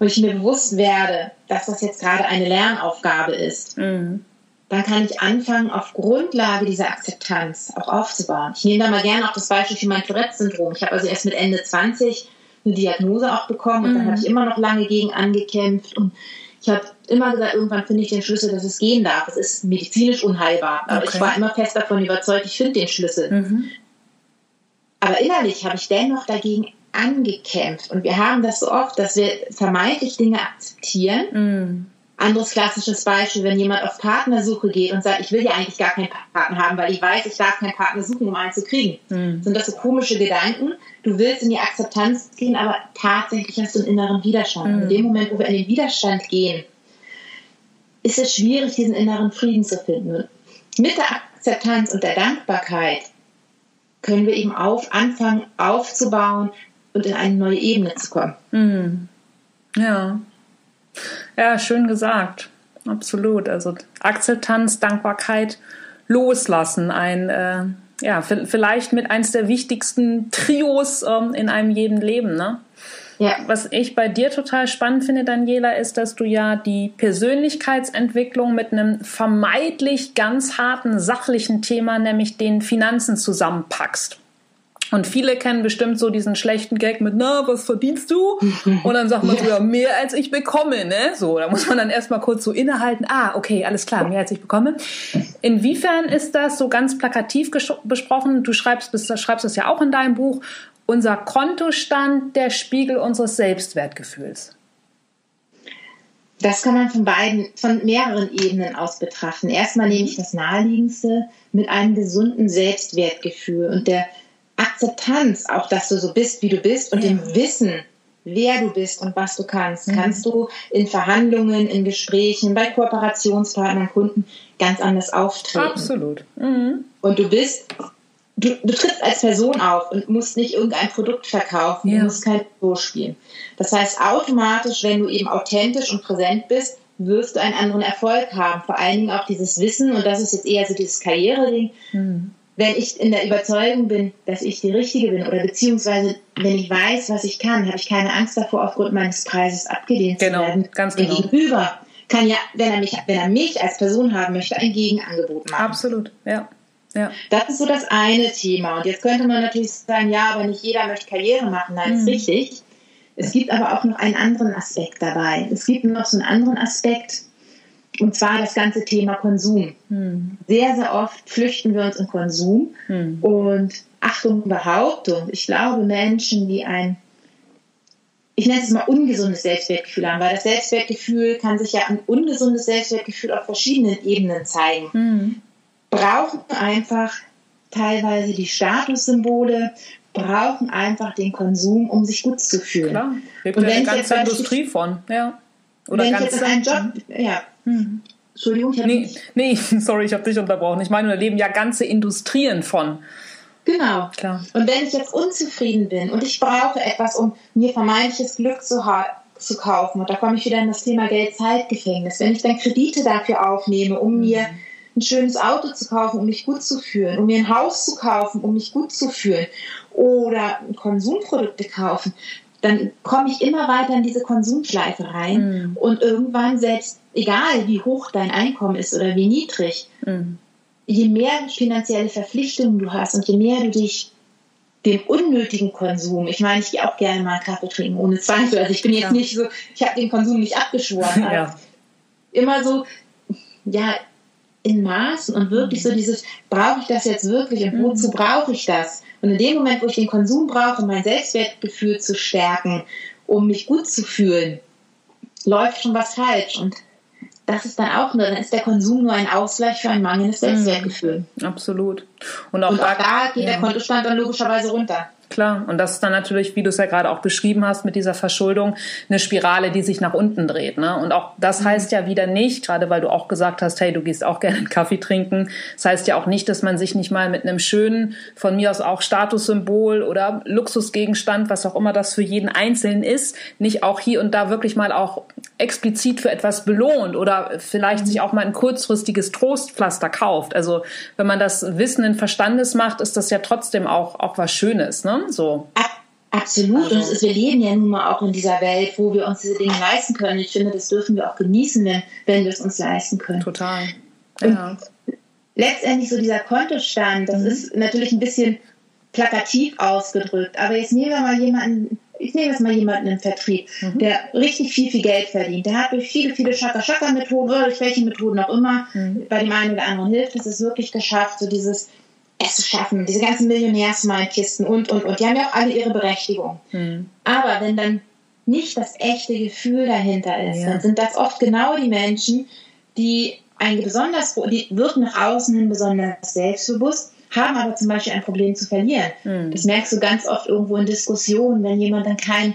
Und ich mir bewusst werde, dass das jetzt gerade eine Lernaufgabe ist. Mhm dann kann ich anfangen, auf Grundlage dieser Akzeptanz auch aufzubauen. Ich nehme da mal gerne auch das Beispiel für mein Tourette-Syndrom. Ich habe also erst mit Ende 20 eine Diagnose auch bekommen und mhm. dann habe ich immer noch lange gegen angekämpft und ich habe immer gesagt, irgendwann finde ich den Schlüssel, dass es gehen darf. Es ist medizinisch unheilbar. Aber okay. ich war immer fest davon überzeugt, ich finde den Schlüssel. Mhm. Aber innerlich habe ich dennoch dagegen angekämpft. Und wir haben das so oft, dass wir vermeintlich Dinge akzeptieren. Mhm anderes klassisches Beispiel, wenn jemand auf Partnersuche geht und sagt, ich will ja eigentlich gar keinen Partner haben, weil ich weiß, ich darf keinen Partner suchen, um einen zu kriegen. Mhm. Sind das so komische Gedanken? Du willst in die Akzeptanz gehen, aber tatsächlich hast du einen inneren Widerstand. Mhm. In dem Moment, wo wir in den Widerstand gehen, ist es schwierig, diesen inneren Frieden zu finden. Mit der Akzeptanz und der Dankbarkeit können wir eben auf, anfangen aufzubauen und in eine neue Ebene zu kommen. Mhm. Ja. Ja, schön gesagt. Absolut. Also Akzeptanz, Dankbarkeit, Loslassen. Ein, äh, ja, vielleicht mit eins der wichtigsten Trios ähm, in einem jeden Leben, ne? Ja. Was ich bei dir total spannend finde, Daniela, ist, dass du ja die Persönlichkeitsentwicklung mit einem vermeintlich ganz harten sachlichen Thema, nämlich den Finanzen zusammenpackst. Und viele kennen bestimmt so diesen schlechten Gag mit, na, was verdienst du? [LAUGHS] Und dann sagt man so, ja, mehr als ich bekomme, ne? So, da muss man dann erstmal kurz so innehalten, ah, okay, alles klar, mehr als ich bekomme. Inwiefern ist das so ganz plakativ besprochen? Du schreibst, schreibst es ja auch in deinem Buch, unser Kontostand der Spiegel unseres Selbstwertgefühls. Das kann man von beiden, von mehreren Ebenen aus betrachten. Erstmal nehme ich das Naheliegendste mit einem gesunden Selbstwertgefühl und der Akzeptanz, auch dass du so bist, wie du bist und ja. dem Wissen, wer du bist und was du kannst, mhm. kannst du in Verhandlungen, in Gesprächen, bei Kooperationspartnern, Kunden ganz anders auftreten. Absolut. Mhm. Und du bist, du, du, trittst als Person auf und musst nicht irgendein Produkt verkaufen, ja. du musst kein Show spielen. Das heißt, automatisch, wenn du eben authentisch und präsent bist, wirst du einen anderen Erfolg haben. Vor allen Dingen auch dieses Wissen, und das ist jetzt eher so dieses Karriere-Ding, mhm wenn ich in der Überzeugung bin, dass ich die Richtige bin oder beziehungsweise wenn ich weiß, was ich kann, habe ich keine Angst davor, aufgrund meines Preises abgelehnt genau, zu werden. Ganz genau. Gegenüber kann ja, wenn er mich, wenn er mich als Person haben möchte, ein Gegenangebot machen. Absolut, ja. Ja. Das ist so das eine Thema. Und jetzt könnte man natürlich sagen, ja, aber nicht jeder möchte Karriere machen. Nein, mhm. ist richtig. Es gibt aber auch noch einen anderen Aspekt dabei. Es gibt noch so einen anderen Aspekt, und zwar das ganze Thema Konsum. Hm. Sehr, sehr oft flüchten wir uns in Konsum. Hm. Und Achtung, Behauptung. Ich glaube, Menschen, die ein, ich nenne es mal ungesundes Selbstwertgefühl haben, weil das Selbstwertgefühl kann sich ja ein ungesundes Selbstwertgefühl auf verschiedenen Ebenen zeigen, hm. brauchen einfach teilweise die Statussymbole, brauchen einfach den Konsum, um sich gut zu fühlen. Klar, lebt und wenn ja eine ganze Industrie von, ja. Oder wenn ich jetzt in einen Job, ja, hm. Entschuldigung, ich nee, nee, [LAUGHS] sorry, ich habe dich unterbrochen. Ich meine, da leben ja ganze Industrien von. Genau. Klar. Und wenn ich jetzt unzufrieden bin und ich brauche etwas, um mir vermeintliches Glück zu, zu kaufen, und da komme ich wieder in das Thema Geld-Zeit-Gefängnis, wenn ich dann Kredite dafür aufnehme, um mhm. mir ein schönes Auto zu kaufen, um mich gut zu fühlen, um mir ein Haus zu kaufen, um mich gut zu fühlen oder Konsumprodukte kaufen, dann komme ich immer weiter in diese Konsumschleife rein mhm. und irgendwann selbst, egal wie hoch dein Einkommen ist oder wie niedrig, mhm. je mehr finanzielle Verpflichtungen du hast und je mehr du dich dem unnötigen Konsum, ich meine, ich gehe auch gerne mal Kaffee trinken, ohne Zweifel, also ich bin jetzt ja. nicht so, ich habe den Konsum nicht abgeschworen, [LAUGHS] ja. immer so, ja, in Maßen und wirklich so dieses, brauche ich das jetzt wirklich und wozu mhm. brauche ich das? Und in dem Moment, wo ich den Konsum brauche, um mein Selbstwertgefühl zu stärken, um mich gut zu fühlen, läuft schon was falsch. Und das ist dann auch nur, dann ist der Konsum nur ein Ausgleich für ein mangelndes mhm. Selbstwertgefühl. Absolut. Und auch, Und auch da, da, geht ja. der Kontostand dann logischerweise runter. Klar, und das ist dann natürlich, wie du es ja gerade auch beschrieben hast, mit dieser Verschuldung eine Spirale, die sich nach unten dreht. Ne? Und auch das mhm. heißt ja wieder nicht, gerade weil du auch gesagt hast, hey, du gehst auch [LAUGHS] gerne einen Kaffee trinken. Das heißt ja auch nicht, dass man sich nicht mal mit einem schönen, von mir aus auch Statussymbol oder Luxusgegenstand, was auch immer das für jeden Einzelnen ist, nicht auch hier und da wirklich mal auch explizit für etwas belohnt oder vielleicht sich auch mal ein kurzfristiges Trostpflaster kauft. Also wenn man das Wissen in Verstandes macht, ist das ja trotzdem auch, auch was Schönes. Ne? So. Absolut. Also. Und ist, wir leben ja nun mal auch in dieser Welt, wo wir uns diese Dinge leisten können. Ich finde, das dürfen wir auch genießen, wenn, wenn wir es uns leisten können. Total. Ja. letztendlich so dieser Kontostand, das mhm. ist natürlich ein bisschen plakativ ausgedrückt. Aber jetzt nehmen wir mal jemanden, ich nehme jetzt mal jemanden im Vertrieb, mhm. der richtig viel, viel Geld verdient. Der hat durch viele, viele Schaka-Schaka-Methoden oder durch welche Methoden auch immer, mhm. bei dem einen oder anderen hilft es, es wirklich geschafft, so dieses es zu schaffen, diese ganzen Millionärsmalkisten und, und, und. Die haben ja auch alle ihre Berechtigung. Hm. Aber wenn dann nicht das echte Gefühl dahinter ist, ja. dann sind das oft genau die Menschen, die ein besonders, die wirken nach außen hin besonders selbstbewusst, haben aber zum Beispiel ein Problem zu verlieren. Hm. Das merkst du ganz oft irgendwo in Diskussionen, wenn jemand dann kein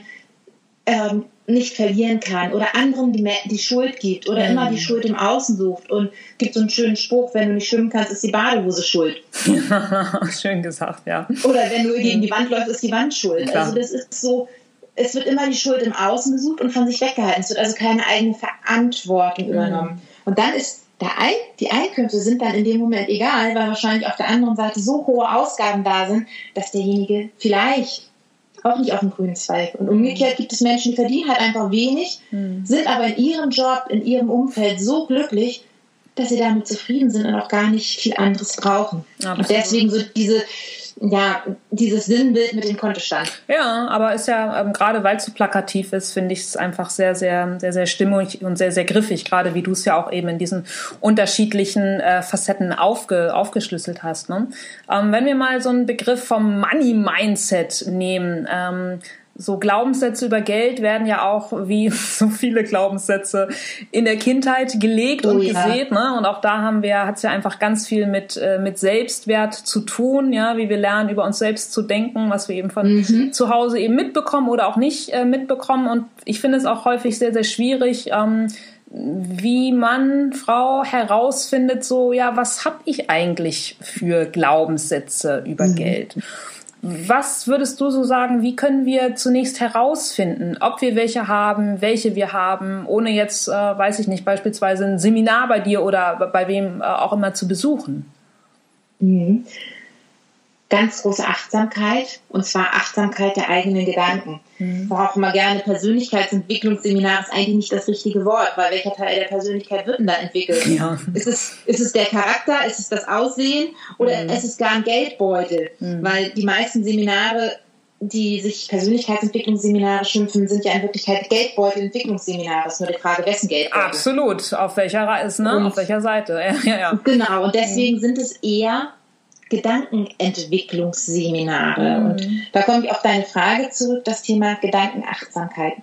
ähm, nicht verlieren kann oder anderen die, die Schuld gibt oder mhm. immer die Schuld im Außen sucht und gibt so einen schönen Spruch, wenn du nicht schwimmen kannst, ist die Badehose schuld. [LAUGHS] Schön gesagt, ja. Oder wenn du gegen die Wand läufst, ist die Wand schuld. Klar. Also das ist so, es wird immer die Schuld im Außen gesucht und von sich weggehalten. Es wird also keine eigene Verantwortung mhm. übernommen. Und dann ist Ein die Einkünfte sind dann in dem Moment egal, weil wahrscheinlich auf der anderen Seite so hohe Ausgaben da sind, dass derjenige vielleicht auch nicht auf dem grünen Zweig. Und umgekehrt gibt es Menschen, die verdienen halt einfach wenig, mhm. sind aber in ihrem Job, in ihrem Umfeld so glücklich, dass sie damit zufrieden sind und auch gar nicht viel anderes brauchen. Absolut. Und deswegen so diese, ja, dieses Sinnbild mit dem Kontostand. Ja, aber ist ja, ähm, gerade weil es so plakativ ist, finde ich es einfach sehr, sehr, sehr, sehr stimmig und sehr, sehr griffig, gerade wie du es ja auch eben in diesen unterschiedlichen äh, Facetten aufge, aufgeschlüsselt hast. Ne? Ähm, wenn wir mal so einen Begriff vom Money Mindset nehmen, ähm, so Glaubenssätze über Geld werden ja auch wie [LAUGHS] so viele Glaubenssätze in der Kindheit gelegt oh, und ja. gesät, ne? Und auch da haben wir hat's ja einfach ganz viel mit äh, mit Selbstwert zu tun, ja, wie wir lernen über uns selbst zu denken, was wir eben von mhm. zu Hause eben mitbekommen oder auch nicht äh, mitbekommen. Und ich finde es auch häufig sehr sehr schwierig. Ähm, wie man Frau herausfindet, so ja, was habe ich eigentlich für Glaubenssätze über mhm. Geld? Was würdest du so sagen, wie können wir zunächst herausfinden, ob wir welche haben, welche wir haben, ohne jetzt, äh, weiß ich nicht, beispielsweise ein Seminar bei dir oder bei wem äh, auch immer zu besuchen? Mhm ganz große Achtsamkeit und zwar Achtsamkeit der eigenen Gedanken. Mhm. Ich brauche immer gerne Persönlichkeitsentwicklungsseminar ist eigentlich nicht das richtige Wort, weil welcher Teil der Persönlichkeit wird denn da entwickelt? Ja. Ist, es, ist es der Charakter, ist es das Aussehen oder mhm. ist es gar ein Geldbeutel? Mhm. Weil die meisten Seminare die sich Persönlichkeitsentwicklungsseminare schimpfen, sind ja in Wirklichkeit Geldbeutel-Entwicklungsseminare. ist nur die Frage, wessen Geldbeutel. Absolut. Auf welcher Reise, ne? Auf welcher Seite. [LAUGHS] Ja, ja, ja. Genau. Und deswegen mhm. sind es eher Gedankenentwicklungsseminare. Mhm. Und da komme ich auf deine Frage zurück, das Thema Gedankenachtsamkeit.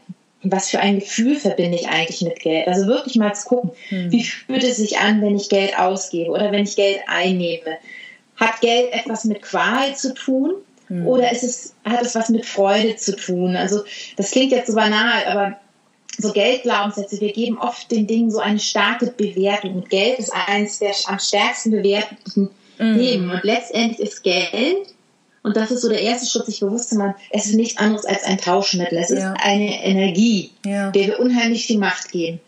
Was für ein Gefühl verbinde ich eigentlich mit Geld? Also wirklich mal zu gucken, mhm. wie fühlt es sich an, wenn ich Geld ausgebe oder wenn ich Geld einnehme? Hat Geld etwas mit Qual zu tun? Mhm. Oder ist es, hat es was mit Freude zu tun? Also, das klingt jetzt so banal, aber so Geldglaubenssätze, wir geben oft den Dingen so eine starke Bewertung. Und Geld ist eines der am stärksten bewerteten mhm. geben. Und letztendlich ist Geld, und das ist so der erste Schritt, sich bewusst zu machen, es ist nichts anderes als ein Tauschmittel. Es ja. ist eine Energie, ja. der wir unheimlich viel Macht geben.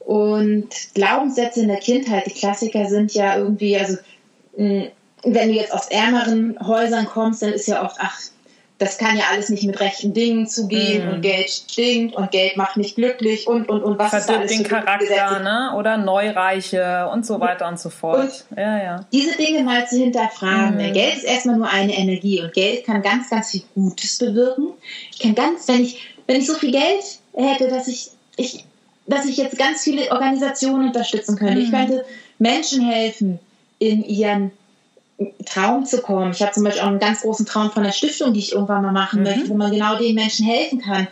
Und Glaubenssätze in der Kindheit, die Klassiker sind ja irgendwie, also wenn du jetzt aus ärmeren Häusern kommst, dann ist ja oft, ach, das kann ja alles nicht mit rechten Dingen zugehen mm. und Geld stinkt und Geld macht nicht glücklich und und und was Verdirbt ist alles den Charakter, ne? Oder Neureiche und so weiter und so fort. Und ja, ja. Diese Dinge mal zu hinterfragen. Mm. Geld ist erstmal nur eine Energie und Geld kann ganz, ganz viel Gutes bewirken. Ich kann ganz, wenn ich, wenn ich so viel Geld hätte, dass ich, ich dass ich jetzt ganz viele Organisationen unterstützen könnte. Mm. Ich könnte Menschen helfen in ihren Traum zu kommen. Ich habe zum Beispiel auch einen ganz großen Traum von der Stiftung, die ich irgendwann mal machen mhm. möchte, wo man genau den Menschen helfen kann.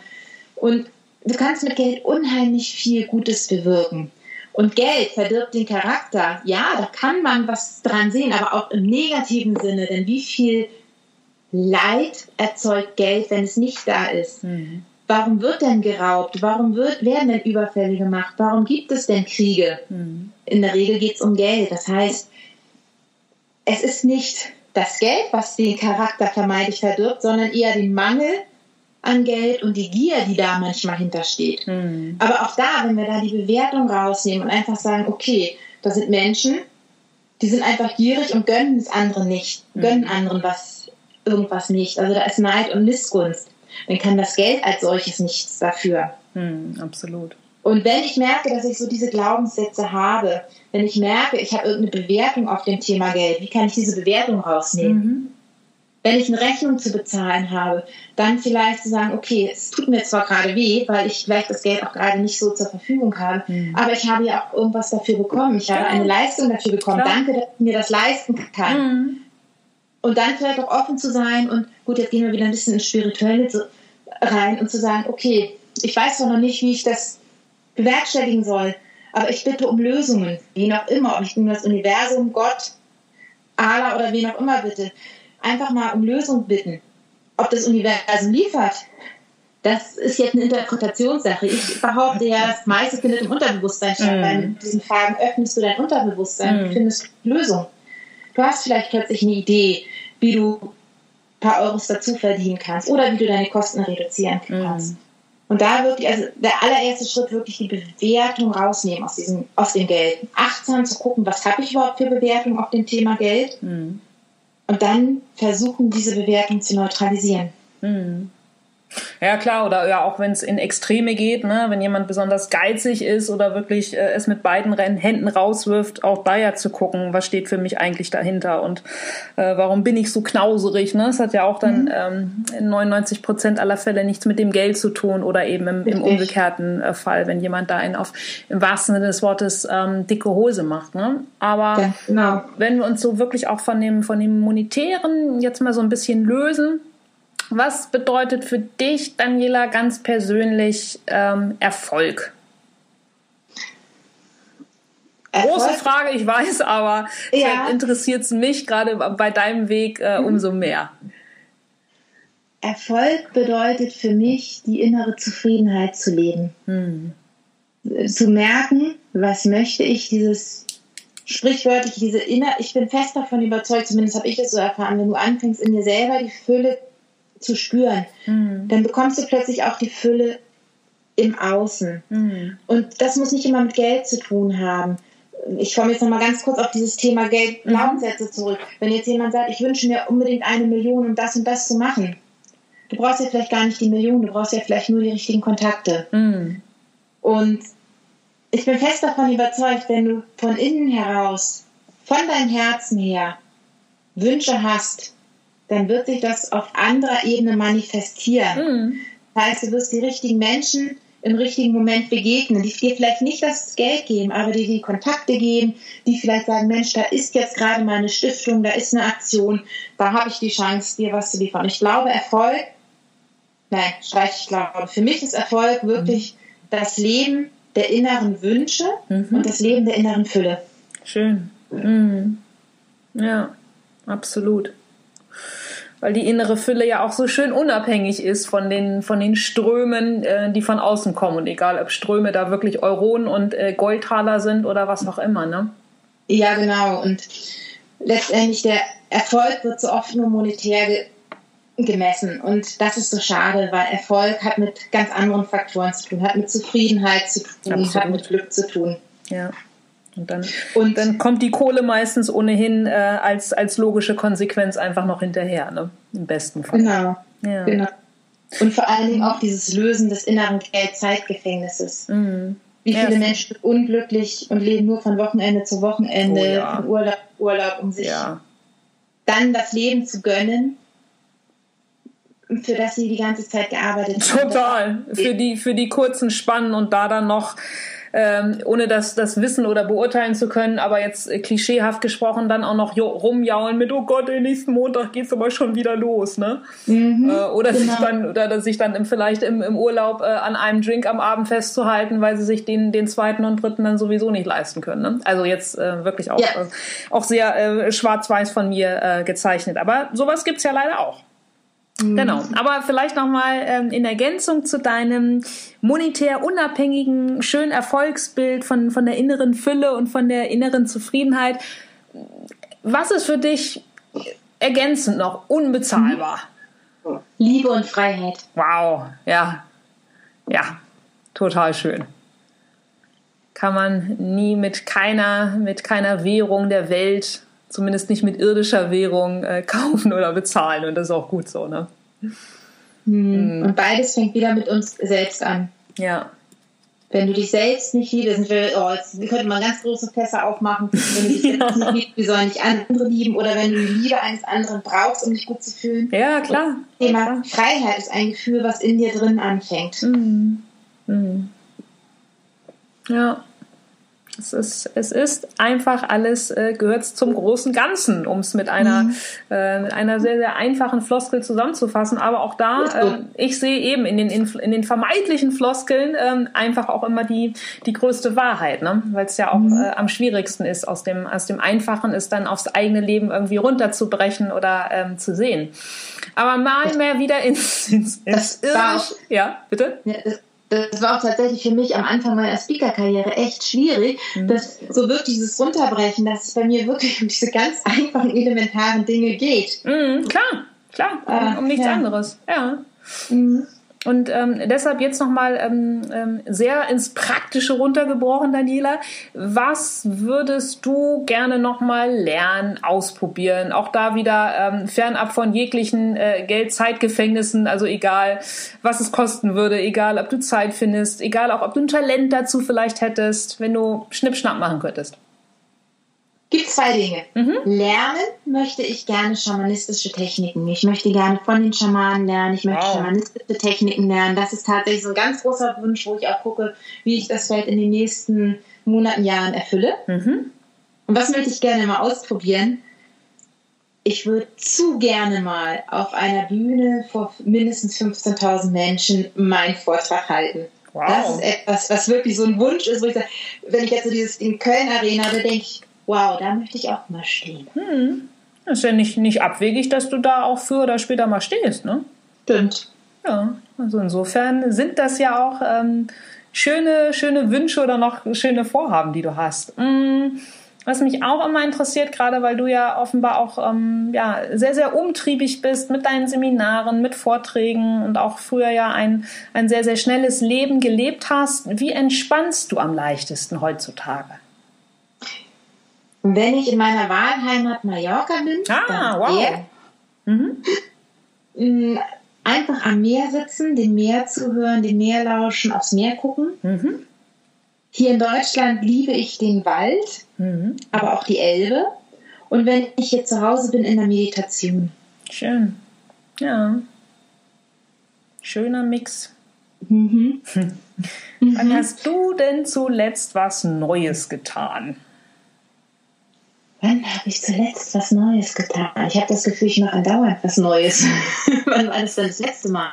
Und du kannst mit Geld unheimlich viel Gutes bewirken. Und Geld verdirbt den Charakter. Ja, da kann man was dran sehen, aber auch im negativen Sinne. Denn wie viel Leid erzeugt Geld, wenn es nicht da ist? Mhm. Warum wird denn geraubt? Warum wird, werden denn Überfälle gemacht? Warum gibt es denn Kriege? Mhm. In der Regel geht es um Geld. Das heißt, es ist nicht das Geld, was den Charakter vermeintlich verdirbt, sondern eher den Mangel an Geld und die Gier, die da manchmal hintersteht. Mhm. Aber auch da, wenn wir da die Bewertung rausnehmen und einfach sagen, okay, da sind Menschen, die sind einfach gierig und gönnen es anderen nicht, mhm. gönnen anderen was, irgendwas nicht. Also da ist Neid und Missgunst. Dann kann das Geld als solches nichts dafür. Mhm, absolut. Und wenn ich merke, dass ich so diese Glaubenssätze habe, wenn ich merke, ich habe irgendeine Bewertung auf dem Thema Geld, wie kann ich diese Bewertung rausnehmen? Mhm. Wenn ich eine Rechnung zu bezahlen habe, dann vielleicht zu sagen, okay, es tut mir zwar gerade weh, weil ich vielleicht das Geld auch gerade nicht so zur Verfügung habe, mhm. aber ich habe ja auch irgendwas dafür bekommen. Ich habe eine Leistung dafür bekommen. Klar. Danke, dass ich mir das leisten kann. Mhm. Und dann vielleicht auch offen zu sein und gut, jetzt gehen wir wieder ein bisschen ins Spirituelle rein und zu sagen, okay, ich weiß zwar noch nicht, wie ich das bewerkstelligen soll. Aber ich bitte um Lösungen, wie auch immer, ob ich um das Universum, Gott, Allah oder wen auch immer bitte. Einfach mal um Lösungen bitten. Ob das Universum liefert, das ist jetzt eine Interpretationssache. Ich behaupte ja, das meiste findet im Unterbewusstsein statt. Mm. Mit diesen Fragen öffnest du dein Unterbewusstsein mm. und findest Lösungen. Du hast vielleicht plötzlich eine Idee, wie du ein paar Euros dazu verdienen kannst oder wie du deine Kosten reduzieren kannst. Mm. Und da wirklich, also der allererste Schritt wirklich die Bewertung rausnehmen aus diesem, aus dem Geld. Achtsam zu gucken, was habe ich überhaupt für Bewertung auf dem Thema Geld? Mhm. Und dann versuchen, diese Bewertung zu neutralisieren. Mhm. Ja, klar, oder ja, auch wenn es in Extreme geht, ne, wenn jemand besonders geizig ist oder wirklich äh, es mit beiden Händen rauswirft, auch da ja zu gucken, was steht für mich eigentlich dahinter und äh, warum bin ich so knauserig, ne? Das hat ja auch dann mhm. ähm, in 99 Prozent aller Fälle nichts mit dem Geld zu tun oder eben im, im umgekehrten äh, Fall, wenn jemand da einen auf, im wahrsten Sinne des Wortes, ähm, dicke Hose macht, ne? Aber ja, genau. wenn wir uns so wirklich auch von dem, von dem Monetären jetzt mal so ein bisschen lösen, was bedeutet für dich, Daniela, ganz persönlich ähm, Erfolg? Erfolg? Große Frage, ich weiß, aber ja. interessiert es mich gerade bei deinem Weg äh, mhm. umso mehr. Erfolg bedeutet für mich, die innere Zufriedenheit zu leben. Mhm. Zu merken, was möchte ich, dieses sprichwörtlich, diese inner, ich bin fest davon überzeugt, zumindest habe ich es so erfahren, wenn du anfängst, in dir selber die Fülle zu spüren, mhm. dann bekommst du plötzlich auch die Fülle im Außen. Mhm. Und das muss nicht immer mit Geld zu tun haben. Ich komme jetzt noch mal ganz kurz auf dieses Thema Geld, mhm. Glaubenssätze zurück. Wenn jetzt jemand sagt, ich wünsche mir unbedingt eine Million, um das und das zu machen, du brauchst ja vielleicht gar nicht die Million, du brauchst ja vielleicht nur die richtigen Kontakte. Mhm. Und ich bin fest davon überzeugt, wenn du von innen heraus, von deinem Herzen her Wünsche hast, dann wird sich das auf anderer Ebene manifestieren. Mhm. Das heißt, du wirst die richtigen Menschen im richtigen Moment begegnen, die dir vielleicht nicht das Geld geben, aber die die Kontakte geben, die vielleicht sagen, Mensch, da ist jetzt gerade mal eine Stiftung, da ist eine Aktion, da habe ich die Chance, dir was zu liefern. Ich glaube, Erfolg, nein, streich ich glaube, für mich ist Erfolg wirklich mhm. das Leben der inneren Wünsche mhm. und das Leben der inneren Fülle. Schön. Mhm. Ja, absolut weil die innere Fülle ja auch so schön unabhängig ist von den, von den Strömen, äh, die von außen kommen. Und egal, ob Ströme da wirklich Euronen und äh, Goldtaler sind oder was auch immer, ne? Ja, genau. Und letztendlich der Erfolg wird so oft nur monetär ge gemessen. Und das ist so schade, weil Erfolg hat mit ganz anderen Faktoren zu tun, hat mit Zufriedenheit zu tun, Absolut. hat mit Glück zu tun. Ja. Und dann, und dann kommt die Kohle meistens ohnehin äh, als, als logische Konsequenz einfach noch hinterher, ne? im besten Fall. Genau. Ja. genau. Und vor allen Dingen auch dieses Lösen des inneren Geld-Zeitgefängnisses. Mhm. Wie viele ja. Menschen sind unglücklich und leben nur von Wochenende zu Wochenende, oh, ja. von Urlaub, Urlaub, um sich dann das Leben zu gönnen, für das sie die ganze Zeit gearbeitet haben. Total. Für die, für die kurzen Spannen und da dann noch ähm, ohne das, das wissen oder beurteilen zu können, aber jetzt äh, klischeehaft gesprochen, dann auch noch rumjaulen mit, oh Gott, den nächsten Montag geht's aber schon wieder los, ne? Mhm, äh, oder genau. sich dann, oder sich dann im, vielleicht im, im Urlaub äh, an einem Drink am Abend festzuhalten, weil sie sich den, den zweiten und dritten dann sowieso nicht leisten können. Ne? Also jetzt äh, wirklich auch, ja. äh, auch sehr äh, schwarz-weiß von mir äh, gezeichnet. Aber sowas gibt's ja leider auch. Mhm. Genau, aber vielleicht nochmal ähm, in Ergänzung zu deinem monetär unabhängigen, schönen Erfolgsbild von, von der inneren Fülle und von der inneren Zufriedenheit. Was ist für dich ergänzend noch unbezahlbar? Liebe und Freiheit. Wow, ja, ja, total schön. Kann man nie mit keiner, mit keiner Währung der Welt zumindest nicht mit irdischer Währung äh, [LAUGHS] kaufen oder bezahlen. Und das ist auch gut so, ne? Hm. Und beides fängt wieder mit uns selbst an. Ja. Wenn du dich selbst nicht liebst, wir, oh, jetzt könnte man ganz große Fässer aufmachen, wenn du dich ja. selbst [LAUGHS] nicht liebst, wie sollen dich andere lieben oder wenn du die Liebe eines anderen brauchst, um dich gut zu fühlen. Ja, klar. Das Thema klar. Freiheit ist ein Gefühl, was in dir drin anfängt. Mhm. Mhm. Ja. Es ist, es ist einfach alles, äh, gehört zum großen Ganzen, um es mit einer, mhm. äh, mit einer sehr, sehr einfachen Floskel zusammenzufassen. Aber auch da, äh, ich sehe eben in den, in den vermeintlichen Floskeln äh, einfach auch immer die, die größte Wahrheit, ne? weil es ja auch mhm. äh, am schwierigsten ist, aus dem, aus dem Einfachen es dann aufs eigene Leben irgendwie runterzubrechen oder ähm, zu sehen. Aber mal mehr wieder ins, ins, ins Irdisch. Ja, bitte? Ja, das war auch tatsächlich für mich am Anfang meiner Speaker-Karriere echt schwierig, mhm. das so wirklich dieses Runterbrechen, dass es bei mir wirklich um diese ganz einfachen, elementaren Dinge geht. Mhm, klar, klar, um, äh, um nichts ja. anderes, ja. Mhm. Und ähm, deshalb jetzt nochmal ähm, ähm, sehr ins Praktische runtergebrochen, Daniela. Was würdest du gerne nochmal lernen, ausprobieren? Auch da wieder ähm, fernab von jeglichen äh, Geld-Zeitgefängnissen, also egal, was es kosten würde, egal, ob du Zeit findest, egal auch, ob du ein Talent dazu vielleicht hättest, wenn du Schnippschnapp machen könntest gibt zwei Dinge. Mhm. Lernen möchte ich gerne schamanistische Techniken. Ich möchte gerne von den Schamanen lernen. Ich möchte wow. schamanistische Techniken lernen. Das ist tatsächlich so ein ganz großer Wunsch, wo ich auch gucke, wie ich das vielleicht in den nächsten Monaten, Jahren erfülle. Mhm. Und was möchte ich gerne mal ausprobieren? Ich würde zu gerne mal auf einer Bühne vor mindestens 15.000 Menschen meinen Vortrag halten. Wow. Das ist etwas, was wirklich so ein Wunsch ist, wo ich sage, wenn ich jetzt so dieses in Köln Arena, da denke ich, wow, da möchte ich auch mal stehen. Hm. Das ist ja nicht, nicht abwegig, dass du da auch früher oder später mal stehst, ne? Stimmt. Ja, also insofern sind das ja auch ähm, schöne, schöne Wünsche oder noch schöne Vorhaben, die du hast. Hm. Was mich auch immer interessiert, gerade weil du ja offenbar auch ähm, ja, sehr, sehr umtriebig bist mit deinen Seminaren, mit Vorträgen und auch früher ja ein, ein sehr, sehr schnelles Leben gelebt hast. Wie entspannst du am leichtesten heutzutage? Wenn ich in meiner Wahlheimat Mallorca bin, ah, wow. Mhm. [LAUGHS] Mm, einfach am Meer sitzen, dem Meer zuhören, dem Meer lauschen, aufs Meer gucken. Mhm. Hier in Deutschland liebe ich den Wald, mhm. aber auch die Elbe. Und wenn ich hier zu Hause bin, in der Meditation. Schön. Ja. Schöner Mix. Mhm. [LAUGHS] Wann hast du denn zuletzt was Neues getan? Wann habe ich zuletzt was Neues getan? Ich habe das Gefühl, ich mache andauernd was Neues. [LAUGHS] wann war das dann das letzte Mal?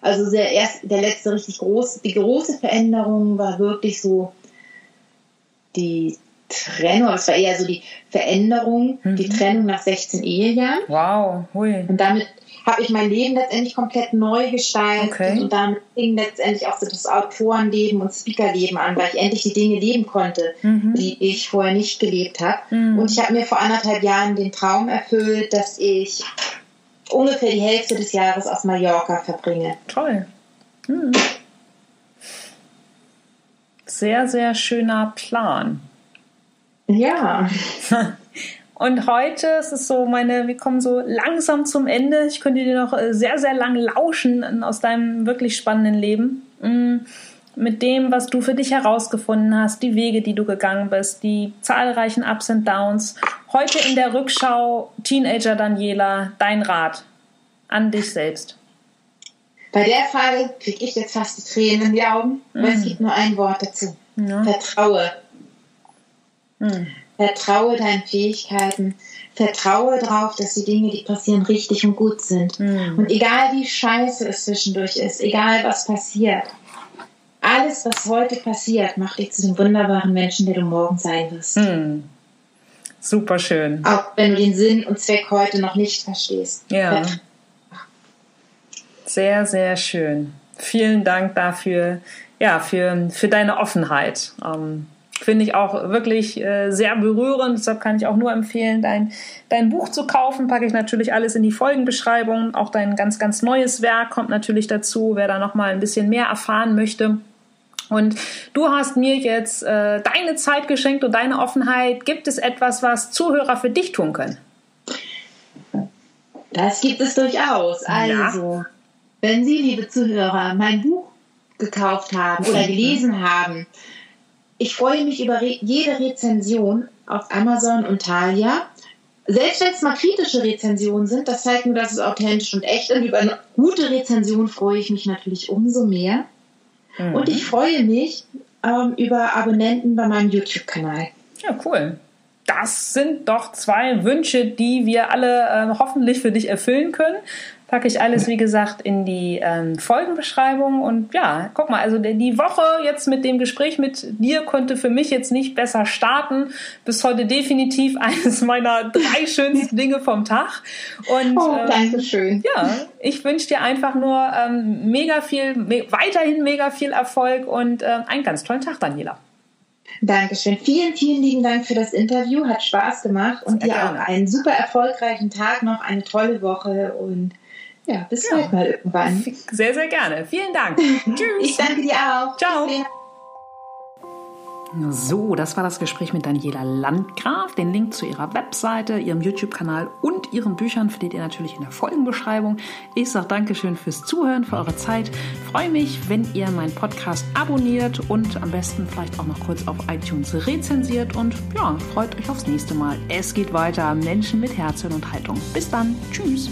Also der, erst, der letzte richtig große, die große Veränderung war wirklich so die Trennung, es war eher so die Veränderung, mhm. die Trennung nach 16 Ehejahren. Wow, hui. Und damit habe ich mein Leben letztendlich komplett neu gestaltet okay. und damit fing letztendlich auch so das Autorenleben und Speakerleben an, weil ich endlich die Dinge leben konnte, mhm. die ich vorher nicht gelebt habe. Mhm. Und ich habe mir vor anderthalb Jahren den Traum erfüllt, dass ich ungefähr die Hälfte des Jahres auf Mallorca verbringe. Toll. Mhm. Sehr, sehr schöner Plan. Ja. [LAUGHS] Und heute ist es so, meine, wir kommen so langsam zum Ende. Ich könnte dir noch äh, sehr, sehr lang lauschen aus deinem wirklich spannenden Leben. Mm, mit dem, was du für dich herausgefunden hast, die Wege, die du gegangen bist, die zahlreichen Ups und Downs. Heute in der Rückschau, Teenager Daniela, dein Rat an dich selbst. Bei der Frage kriege ich jetzt fast die Tränen in die Augen, weil mm. es gibt nur ein Wort dazu. Ja. Vertraue. Mm. Vertraue deinen Fähigkeiten. Vertraue darauf, dass die Dinge, die passieren, richtig und gut sind. Mhm. Und egal wie scheiße es zwischendurch ist, egal was passiert, alles, was heute passiert, macht dich zu dem wunderbaren Menschen, der du morgen sein wirst. Mhm. Super schön. Auch wenn du den Sinn und Zweck heute noch nicht verstehst. Ja. Sehr, sehr schön. Vielen Dank dafür, ja, für, für deine Offenheit. Ähm, Finde ich auch wirklich äh, sehr berührend. Deshalb kann ich auch nur empfehlen, dein, dein Buch zu kaufen. Packe ich natürlich alles in die Folgenbeschreibung. Auch dein ganz, ganz neues Werk kommt natürlich dazu, wer da nochmal ein bisschen mehr erfahren möchte. Und du hast mir jetzt äh, deine Zeit geschenkt und deine Offenheit. Gibt es etwas, was Zuhörer für dich tun können? Das gibt es durchaus. Also, ja. wenn Sie, liebe Zuhörer, mein Buch gekauft haben oder gelesen haben, ich freue mich über re jede Rezension auf Amazon und Thalia. Selbst wenn es mal kritische Rezensionen sind, das zeigt mir, dass es authentisch und echt ist. Über eine gute Rezension freue ich mich natürlich umso mehr. Mhm. Und ich freue mich ähm, über Abonnenten bei meinem YouTube-Kanal. Ja, cool. Das sind doch zwei Wünsche, die wir alle äh, hoffentlich für dich erfüllen können packe ich alles, wie gesagt, in die ähm, Folgenbeschreibung. Und ja, guck mal, also die Woche jetzt mit dem Gespräch mit dir konnte für mich jetzt nicht besser starten. Bis heute definitiv [LAUGHS] eines meiner drei schönsten Dinge vom Tag. Und, oh, ähm, danke schön. Ja, ich wünsche dir einfach nur ähm, mega viel, me weiterhin mega viel Erfolg und äh, einen ganz tollen Tag, Daniela. Dankeschön. Vielen, vielen lieben Dank für das Interview. Hat Spaß gemacht und dir auch einen super erfolgreichen Tag noch, eine tolle Woche und Ja, bis ja. bald mal irgendwann. Sehr, sehr gerne. Vielen Dank. [LAUGHS] Tschüss. Ich danke dir auch. Ciao. So, das war das Gespräch mit Daniela Landgraf. Den Link zu ihrer Webseite, ihrem YouTube-Kanal und ihren Büchern findet ihr natürlich in der Folgenbeschreibung. Ich sage Dankeschön fürs Zuhören, für eure Zeit. Freue mich, wenn ihr meinen Podcast abonniert und am besten vielleicht auch noch kurz auf iTunes rezensiert. Und ja, freut euch aufs nächste Mal. Es geht weiter. Menschen mit Herzen und Haltung. Bis dann. Tschüss.